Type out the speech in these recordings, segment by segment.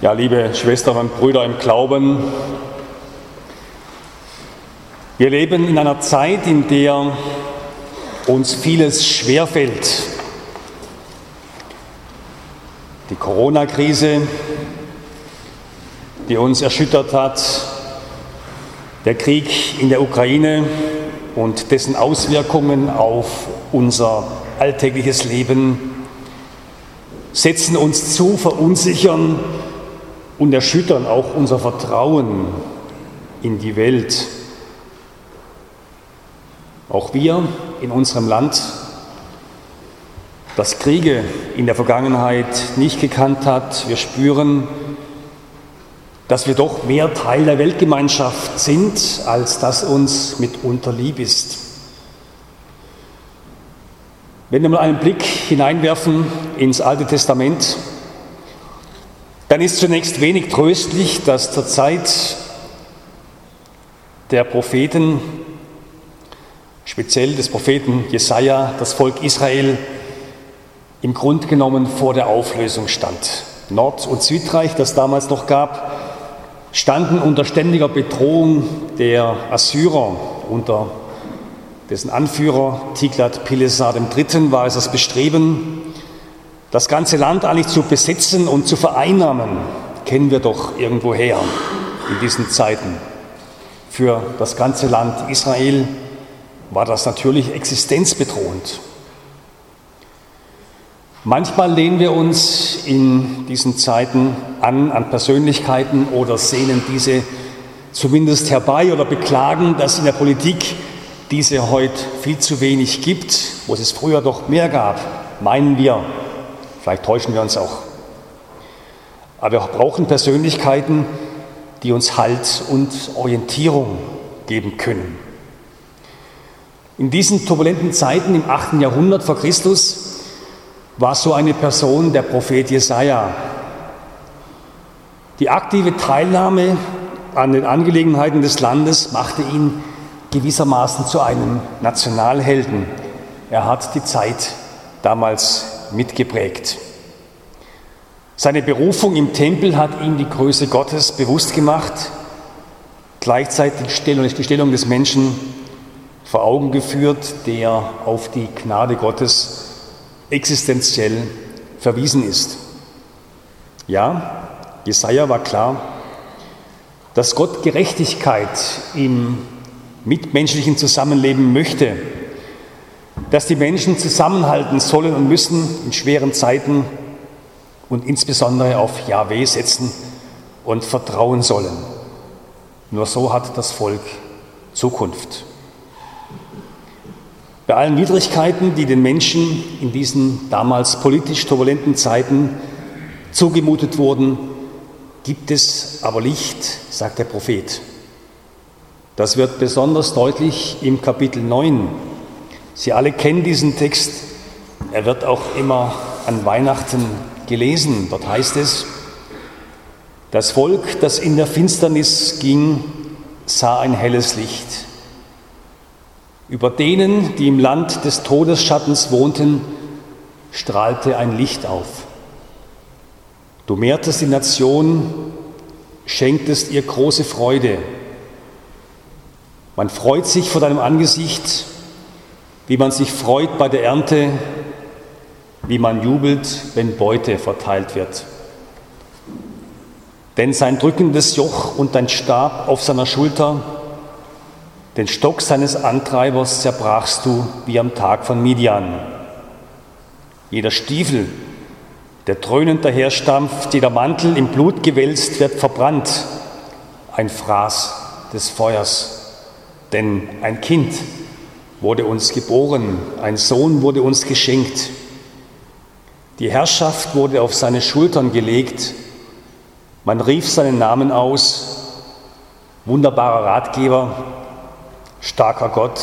Ja, liebe Schwestern und Brüder im Glauben, wir leben in einer Zeit, in der uns vieles schwerfällt. Die Corona-Krise, die uns erschüttert hat, der Krieg in der Ukraine und dessen Auswirkungen auf unser alltägliches Leben setzen uns zu, verunsichern und erschüttern auch unser Vertrauen in die Welt. Auch wir in unserem Land, das Kriege in der Vergangenheit nicht gekannt hat, wir spüren, dass wir doch mehr Teil der Weltgemeinschaft sind, als das uns mitunter lieb ist. Wenn wir mal einen Blick hineinwerfen ins Alte Testament, dann ist zunächst wenig tröstlich, dass zur Zeit der Propheten, speziell des Propheten Jesaja, das Volk Israel im Grunde genommen vor der Auflösung stand. Nord- und Südreich, das damals noch gab, standen unter ständiger Bedrohung der Assyrer, unter dessen Anführer Tiglat-Pileser III. war es das Bestreben, das ganze Land eigentlich zu besetzen und zu vereinnahmen, kennen wir doch irgendwoher in diesen Zeiten. Für das ganze Land Israel war das natürlich existenzbedrohend. Manchmal lehnen wir uns in diesen Zeiten an an Persönlichkeiten oder sehnen diese zumindest herbei oder beklagen, dass in der Politik diese heute viel zu wenig gibt, wo es früher doch mehr gab, meinen wir. Vielleicht täuschen wir uns auch. Aber wir brauchen Persönlichkeiten, die uns Halt und Orientierung geben können. In diesen turbulenten Zeiten im 8. Jahrhundert vor Christus war so eine Person der Prophet Jesaja. Die aktive Teilnahme an den Angelegenheiten des Landes machte ihn gewissermaßen zu einem Nationalhelden. Er hat die Zeit damals mitgeprägt. Seine Berufung im Tempel hat ihm die Größe Gottes bewusst gemacht, gleichzeitig die Stellung des Menschen vor Augen geführt, der auf die Gnade Gottes existenziell verwiesen ist. Ja, Jesaja war klar, dass Gott Gerechtigkeit im mitmenschlichen Zusammenleben möchte, dass die Menschen zusammenhalten sollen und müssen in schweren Zeiten und insbesondere auf Yahweh setzen und vertrauen sollen. Nur so hat das Volk Zukunft. Bei allen Widrigkeiten, die den Menschen in diesen damals politisch turbulenten Zeiten zugemutet wurden, gibt es aber Licht, sagt der Prophet. Das wird besonders deutlich im Kapitel 9. Sie alle kennen diesen Text. Er wird auch immer an Weihnachten gelesen. Dort heißt es, das Volk, das in der Finsternis ging, sah ein helles Licht. Über denen, die im Land des Todesschattens wohnten, strahlte ein Licht auf. Du mehrtest die Nation, schenktest ihr große Freude. Man freut sich vor deinem Angesicht, wie man sich freut bei der Ernte, wie man jubelt, wenn Beute verteilt wird. Denn sein drückendes Joch und dein Stab auf seiner Schulter, den Stock seines Antreibers zerbrachst du wie am Tag von Midian. Jeder Stiefel, der dröhnend daherstampft, jeder Mantel im Blut gewälzt, wird verbrannt, ein Fraß des Feuers. Denn ein Kind wurde uns geboren, ein Sohn wurde uns geschenkt. Die Herrschaft wurde auf seine Schultern gelegt. Man rief seinen Namen aus. Wunderbarer Ratgeber, starker Gott,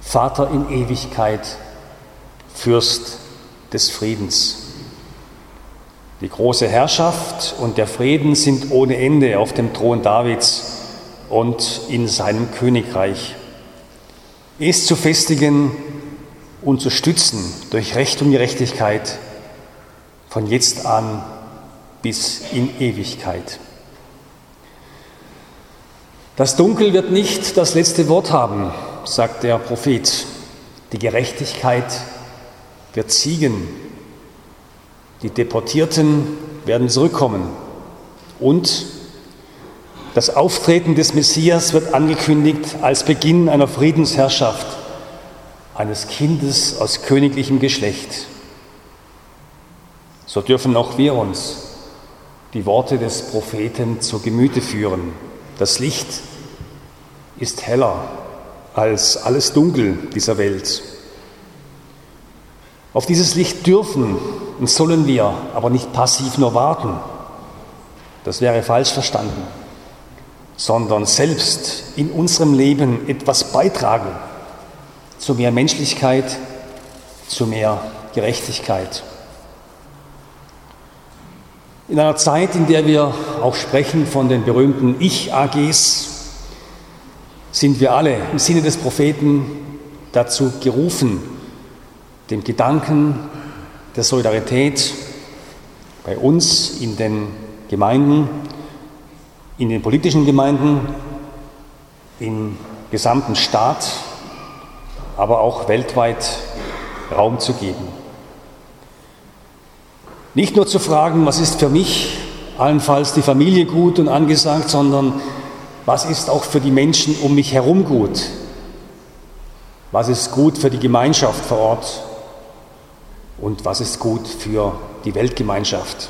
Vater in Ewigkeit, Fürst des Friedens. Die große Herrschaft und der Frieden sind ohne Ende auf dem Thron Davids und in seinem Königreich. Es zu festigen und zu stützen durch Recht und Gerechtigkeit von jetzt an bis in Ewigkeit. Das Dunkel wird nicht das letzte Wort haben, sagt der Prophet. Die Gerechtigkeit wird siegen. Die Deportierten werden zurückkommen. Und das Auftreten des Messias wird angekündigt als Beginn einer Friedensherrschaft eines Kindes aus königlichem Geschlecht. So dürfen auch wir uns die Worte des Propheten zu Gemüte führen. Das Licht ist heller als alles Dunkel dieser Welt. Auf dieses Licht dürfen und sollen wir aber nicht passiv nur warten. Das wäre falsch verstanden, sondern selbst in unserem Leben etwas beitragen zu mehr Menschlichkeit, zu mehr Gerechtigkeit. In einer Zeit, in der wir auch sprechen von den berühmten Ich-AGs, sind wir alle im Sinne des Propheten dazu gerufen, dem Gedanken der Solidarität bei uns in den Gemeinden, in den politischen Gemeinden, im gesamten Staat, aber auch weltweit Raum zu geben. Nicht nur zu fragen, was ist für mich allenfalls die Familie gut und angesagt, sondern was ist auch für die Menschen um mich herum gut? Was ist gut für die Gemeinschaft vor Ort? Und was ist gut für die Weltgemeinschaft?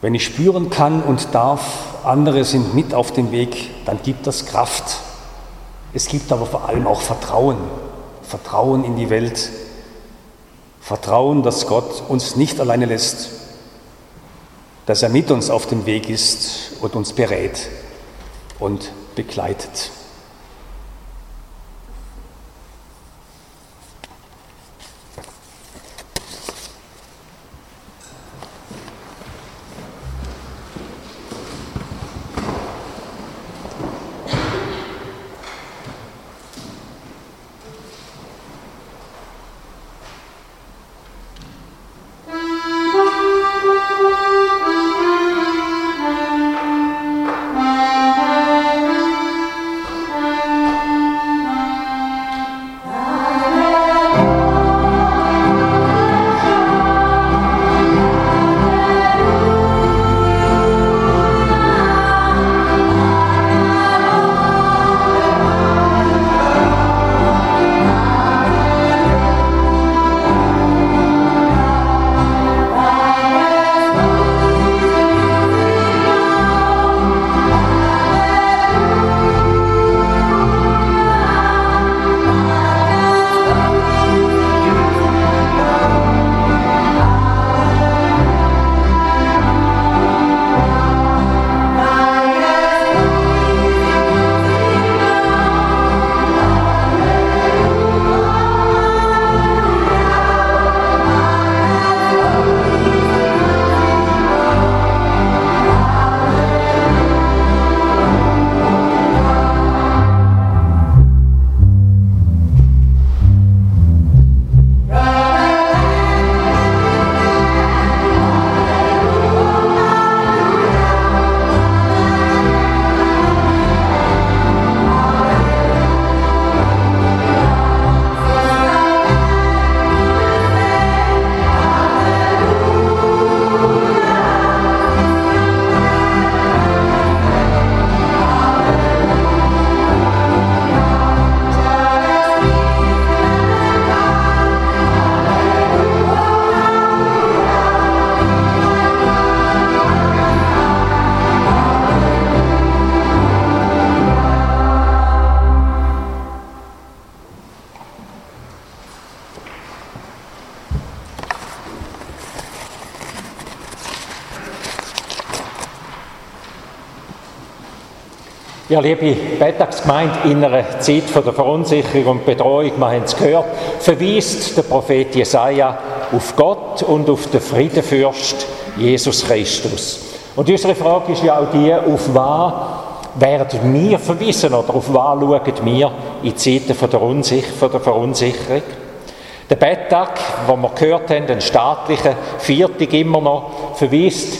Wenn ich spüren kann und darf, andere sind mit auf dem Weg, dann gibt das Kraft. Es gibt aber vor allem auch Vertrauen. Vertrauen in die Welt. Vertrauen, dass Gott uns nicht alleine lässt, dass er mit uns auf dem Weg ist und uns berät und begleitet. Ja, liebe Beitragsgemeinde, in einer Zeit von der Verunsicherung und Bedrohung, wir haben es gehört, verweist der Prophet Jesaja auf Gott und auf den Friedenfürst Jesus Christus. Und unsere Frage ist ja auch die, auf was werden wir verwiesen oder auf was schauen wir in Zeiten von der, Unsich von der Verunsicherung? Der Betttag, wo wir gehört haben, den staatlichen Viertag immer noch, verweist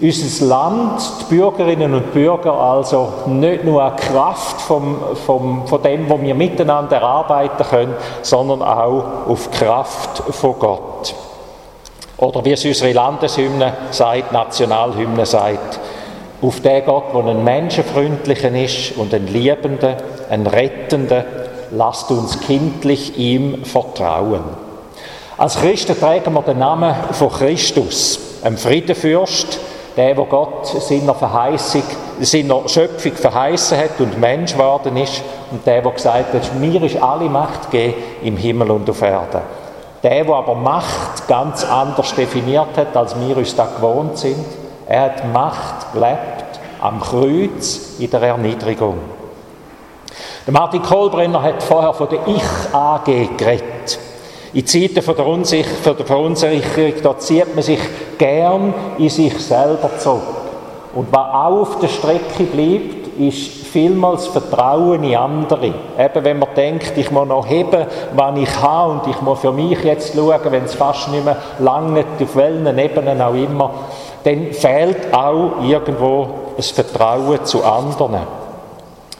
unser Land, die Bürgerinnen und Bürger also nicht nur an Kraft vom, vom, von dem, was wir miteinander erarbeiten können, sondern auch auf Kraft von Gott. Oder wie es unsere Landeshymne sagt, Nationalhymne sagt, auf den Gott, der ein menschenfreundlicher ist und ein liebender, ein rettender, lasst uns kindlich ihm vertrauen. Als Christen tragen wir den Namen von Christus, einem Friedenfürst, der, wo Gott seiner Verheißung, seiner Schöpfung verheißen hat und Mensch geworden ist und der, der gesagt hat, mir ist alle Macht gegeben im Himmel und auf Erden. Der, der aber Macht ganz anders definiert hat, als wir uns da gewohnt sind, er hat Macht gelebt am Kreuz in der Erniedrigung. Martin Kohlbrenner hat vorher von der Ich-AG geredet. In Zeiten von der, Unsich von der Verunsicherung, da zieht man sich gern in sich selber zurück. Und was auch auf der Strecke bleibt, ist vielmals Vertrauen in andere. Eben wenn man denkt, ich muss noch heben, was ich habe und ich muss für mich jetzt schauen, wenn es fast nicht mehr lange auf welchen Ebenen auch immer, dann fehlt auch irgendwo das Vertrauen zu anderen.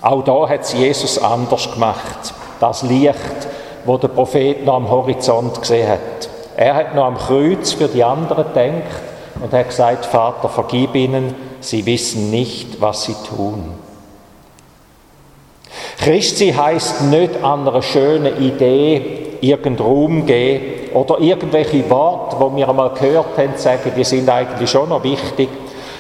Auch da hat es Jesus anders gemacht. Das Licht, wo der Prophet noch am Horizont gesehen hat. Er hat noch am Kreuz für die anderen gedacht und hat gesagt, Vater, vergib ihnen, sie wissen nicht, was sie tun. Christi heißt nicht an einer schönen Idee irgendeinen Raum geben oder irgendwelche Worte, wo wir einmal gehört haben, sagen, die sind eigentlich schon noch wichtig,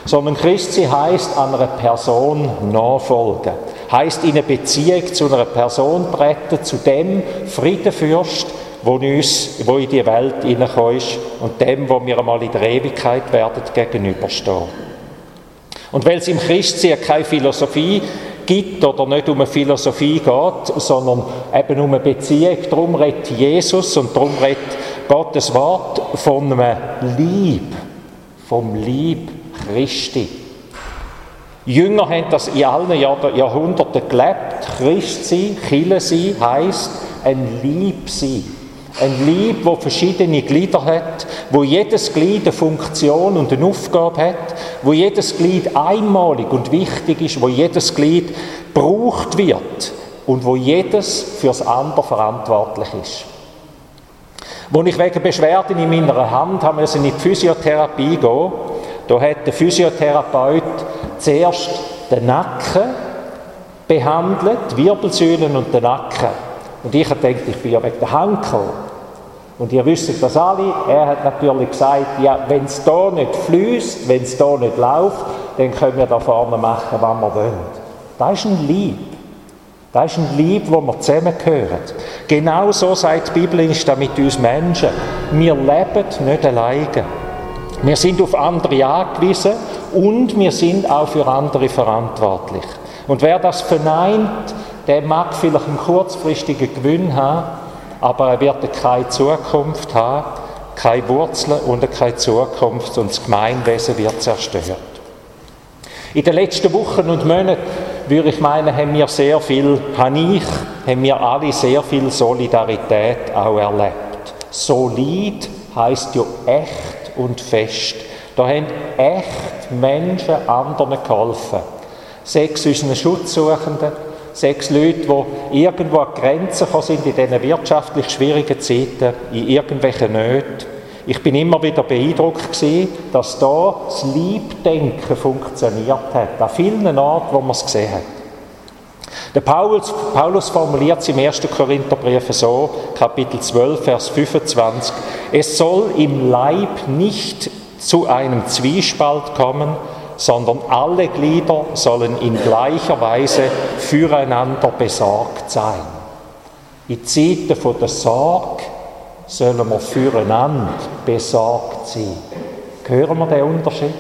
sondern Christi heißt an einer Person nachfolgen, heißt in eine Beziehung zu einer Person treten, zu dem Friedenfürst, wo, uns, wo in die Welt hineingekommen ist und dem, wo wir einmal in der Ewigkeit werden gegenüberstehen. Und weil es im Christsein keine Philosophie gibt oder nicht um eine Philosophie geht, sondern eben um eine Beziehung. Darum redet Jesus und darum redet Gottes Wort von einem Lieb, vom Lieb Christi. Jünger haben das in allen Jahrhunderten gelebt. Christ sein, Chile sein, heisst ein Lieb sein. Ein Lieb, wo verschiedene Glieder hat, wo jedes Glied eine Funktion und eine Aufgabe hat, wo jedes Glied einmalig und wichtig ist, wo jedes Glied gebraucht wird und wo jedes fürs andere verantwortlich ist. Wo ich wegen Beschwerden in meiner Hand haben in die Physiotherapie gehen, da hat der Physiotherapeut zuerst den Nacken behandelt, die Wirbelsäulen und den Nacken. Und ich habe gedacht, ich bin ja wegen der Hand gekommen. Und ihr wisst das alle, er hat natürlich gesagt, ja, wenn es da nicht fließt, wenn es da nicht läuft, dann können wir da vorne machen, was wir wollen. Das ist ein Lieb. Das ist ein Lieb, wo wir zusammengehören. Genau so sagt die Bibel, ist das mit uns Menschen. Wir leben nicht alleine. Wir sind auf andere angewiesen und wir sind auch für andere verantwortlich. Und wer das verneint, der mag vielleicht einen kurzfristigen Gewinn haben, aber er wird keine Zukunft haben, keine Wurzeln und keine Zukunft und das Gemeinwesen wird zerstört. In den letzten Wochen und Monaten, würde ich meinen, haben wir sehr viel, habe ich, haben wir alle sehr viel Solidarität auch erlebt. Solid heißt ja echt und fest. Da haben echt Menschen anderen geholfen. Sechs unseren Schutzsuchenden, sechs Leute, die irgendwo an Grenzen sind in diesen wirtschaftlich schwierigen Zeiten, in irgendwelchen Nöten. Ich bin immer wieder beeindruckt gewesen, dass da das Liebdenken funktioniert hat, an vielen Orten, wo man es gesehen hat. Der Paulus, Paulus formuliert es im 1. Korintherbrief so, Kapitel 12, Vers 25, es soll im Leib nicht zu einem Zwiespalt kommen, sondern alle Glieder sollen in gleicher Weise füreinander besorgt sein. In Zeiten von der Sorge sollen wir füreinander besorgt sein. Hören wir den Unterschied?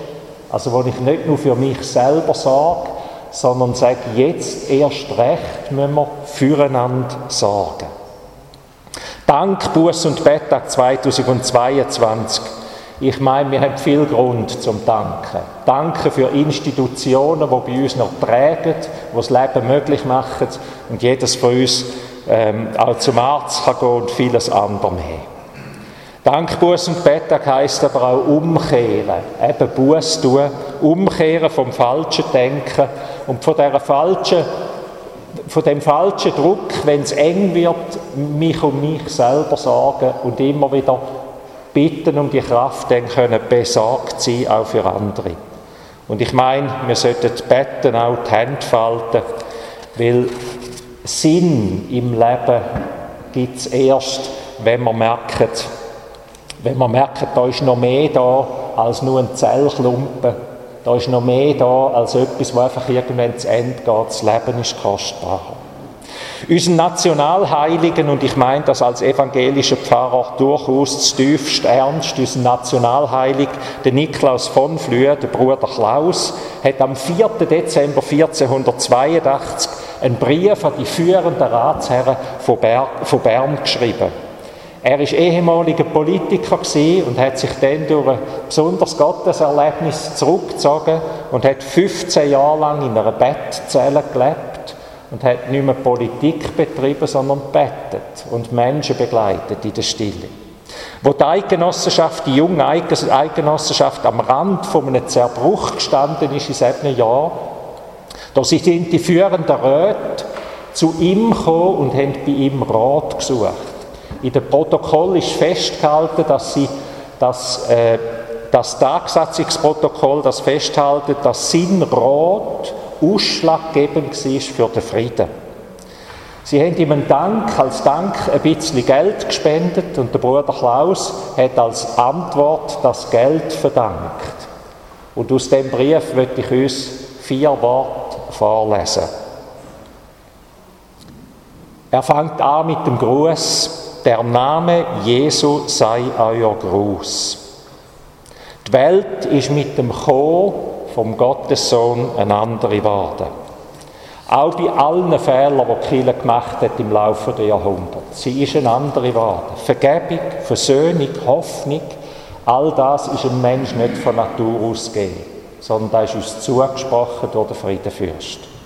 Also, wo ich nicht nur für mich selber sorge, sondern sage, jetzt erst recht müssen wir füreinander sorgen. Dank, Buß und Betttag 2022 ich meine, wir haben viel Grund zum Danken. Danke für Institutionen, die bei uns noch prägen, die das Leben möglich machen und jedes von uns ähm, auch zum Arzt kann gehen und vieles andere mehr. Dankbuß und Bettag heisst aber auch umkehren, eben Buß tun, umkehren vom falschen Denken und von dieser falschen von dem falschen Druck, wenn es eng wird, mich um mich selber sorgen und immer wieder bitten um die Kraft, dann können besorgt sein, auch für andere. Und ich meine, wir sollten beten, auch die Hände falten, weil Sinn im Leben gibt es erst, wenn man merkt, wenn man merkt, da ist noch mehr da als nur ein Zellklumpen, da ist noch mehr da als etwas, das einfach irgendwann zu Ende geht. Das Leben ist kostbar. Unseren Nationalheiligen, und ich meine das als evangelischer Pfarrer durchaus tiefst ernst, unseren Nationalheilig, der Niklaus von Flühe, der Bruder Klaus, hat am 4. Dezember 1482 einen Brief an die führenden Ratsherren von, Bern geschrieben. Er ist ehemaliger Politiker und hat sich dann durch ein besonderes Gotteserlebnis zurückgezogen und hat 15 Jahre lang in einer Bettzelle gelebt und hat nicht mehr Politik betrieben, sondern bettet und Menschen begleitet in der Stille. Wo die Eidgenossenschaft, die junge Eidgenossenschaft am Rand von einem Zerbruch gestanden ist in sieben Jahren, da sind die führenden Räte zu ihm gekommen und haben bei ihm Rat gesucht. In dem Protokoll ist festgehalten, dass sie dass, äh, das Tagsatzungsprotokoll das festhalten, dass sein Rat ausschlaggebend war für den Frieden. Sie haben ihm einen Dank, als Dank ein bisschen Geld gespendet und der Bruder Klaus hat als Antwort das Geld verdankt. Und aus dem Brief möchte ich uns vier Worte vorlesen. Er fängt an mit dem Gruß, der Name Jesu sei euer Gruß. Die Welt ist mit dem Chor vom Gottessohn eine andere geworden. Auch bei allen Fehlern, die Kirche gemacht hat im Laufe der Jahrhunderte. Sie ist eine andere geworden. Vergebung, Versöhnung, Hoffnung, all das ist ein Mensch nicht von Natur aus gegeben, sondern da ist uns zugesprochen durch den Friedenfürst.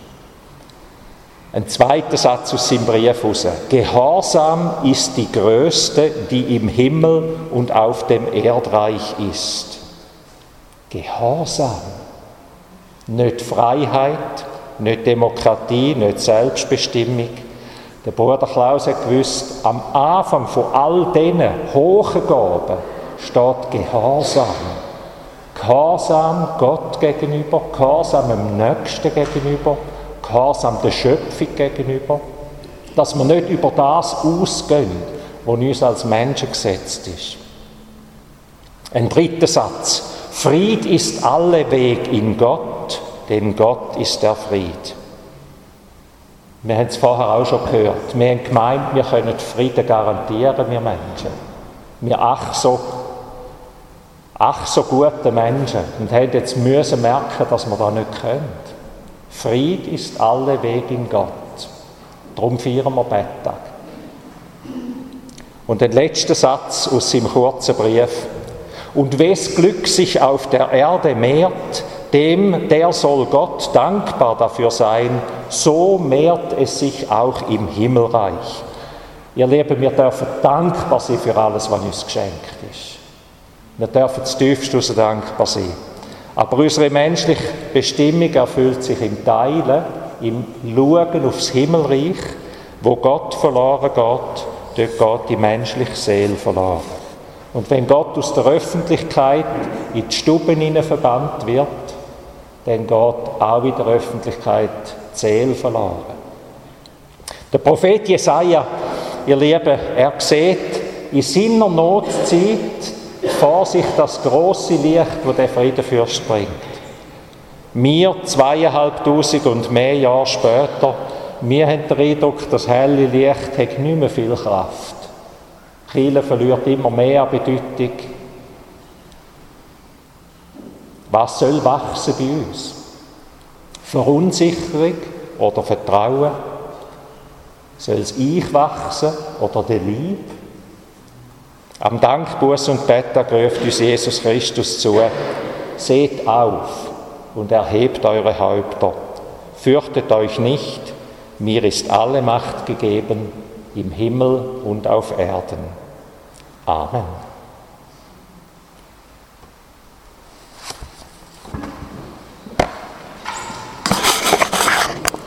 Ein zweiter Satz aus seinem Brief raus. Gehorsam ist die größte, die im Himmel und auf dem Erdreich ist. Gehorsam. Nicht Freiheit, nicht Demokratie, nicht Selbstbestimmung. Der Bruder Klaus hat gewusst, am Anfang von all diesen hohen Gaben steht Gehorsam. Gehorsam Gott gegenüber, Gehorsam dem Nächsten gegenüber, Gehorsam der Schöpfung gegenüber, dass wir nicht über das ausgehen, was uns als Menschen gesetzt ist. Ein dritter Satz. Fried ist alle Weg in Gott, denn Gott ist der Fried. Wir haben es vorher auch schon gehört. Wir haben gemeint, wir können Frieden garantieren, wir Menschen. Wir ach so, ach so gute Menschen und haben jetzt müssen merken, dass wir das nicht können. Fried ist alle Weg in Gott. Darum feiern wir Betttag. Und den letzten Satz aus seinem kurzen Brief. Und wes Glück sich auf der Erde mehrt, dem, der soll Gott dankbar dafür sein, so mehrt es sich auch im Himmelreich. Ihr Lieben, wir dürfen dankbar sein für alles, was uns geschenkt ist. Wir dürfen zutiefst aus dankbar sein. Aber unsere menschliche Bestimmung erfüllt sich im Teilen, im Schauen aufs Himmelreich, wo Gott verloren geht, dort geht die menschliche Seele verloren. Und wenn Gott aus der Öffentlichkeit in die Stuben hinein verbannt wird, dann geht auch in der Öffentlichkeit die Seele verloren. Der Prophet Jesaja, ihr Lieben, er sieht in seiner Notzeit vor sich das große Licht, wo der Friedenfürst bringt. Wir, zweieinhalbtausend und mehr Jahre später, wir haben den Eindruck, das helle Licht hat nicht mehr viel Kraft. Kiel verliert immer mehr Bedeutung. Was soll wachsen bei uns? Verunsicherung oder Vertrauen? Soll es Ich wachsen oder der Liebe? Am Dankbuß und Bettag ruft uns Jesus Christus zu, seht auf und erhebt eure Häupter, fürchtet euch nicht, mir ist alle Macht gegeben im Himmel und auf Erden. Amen.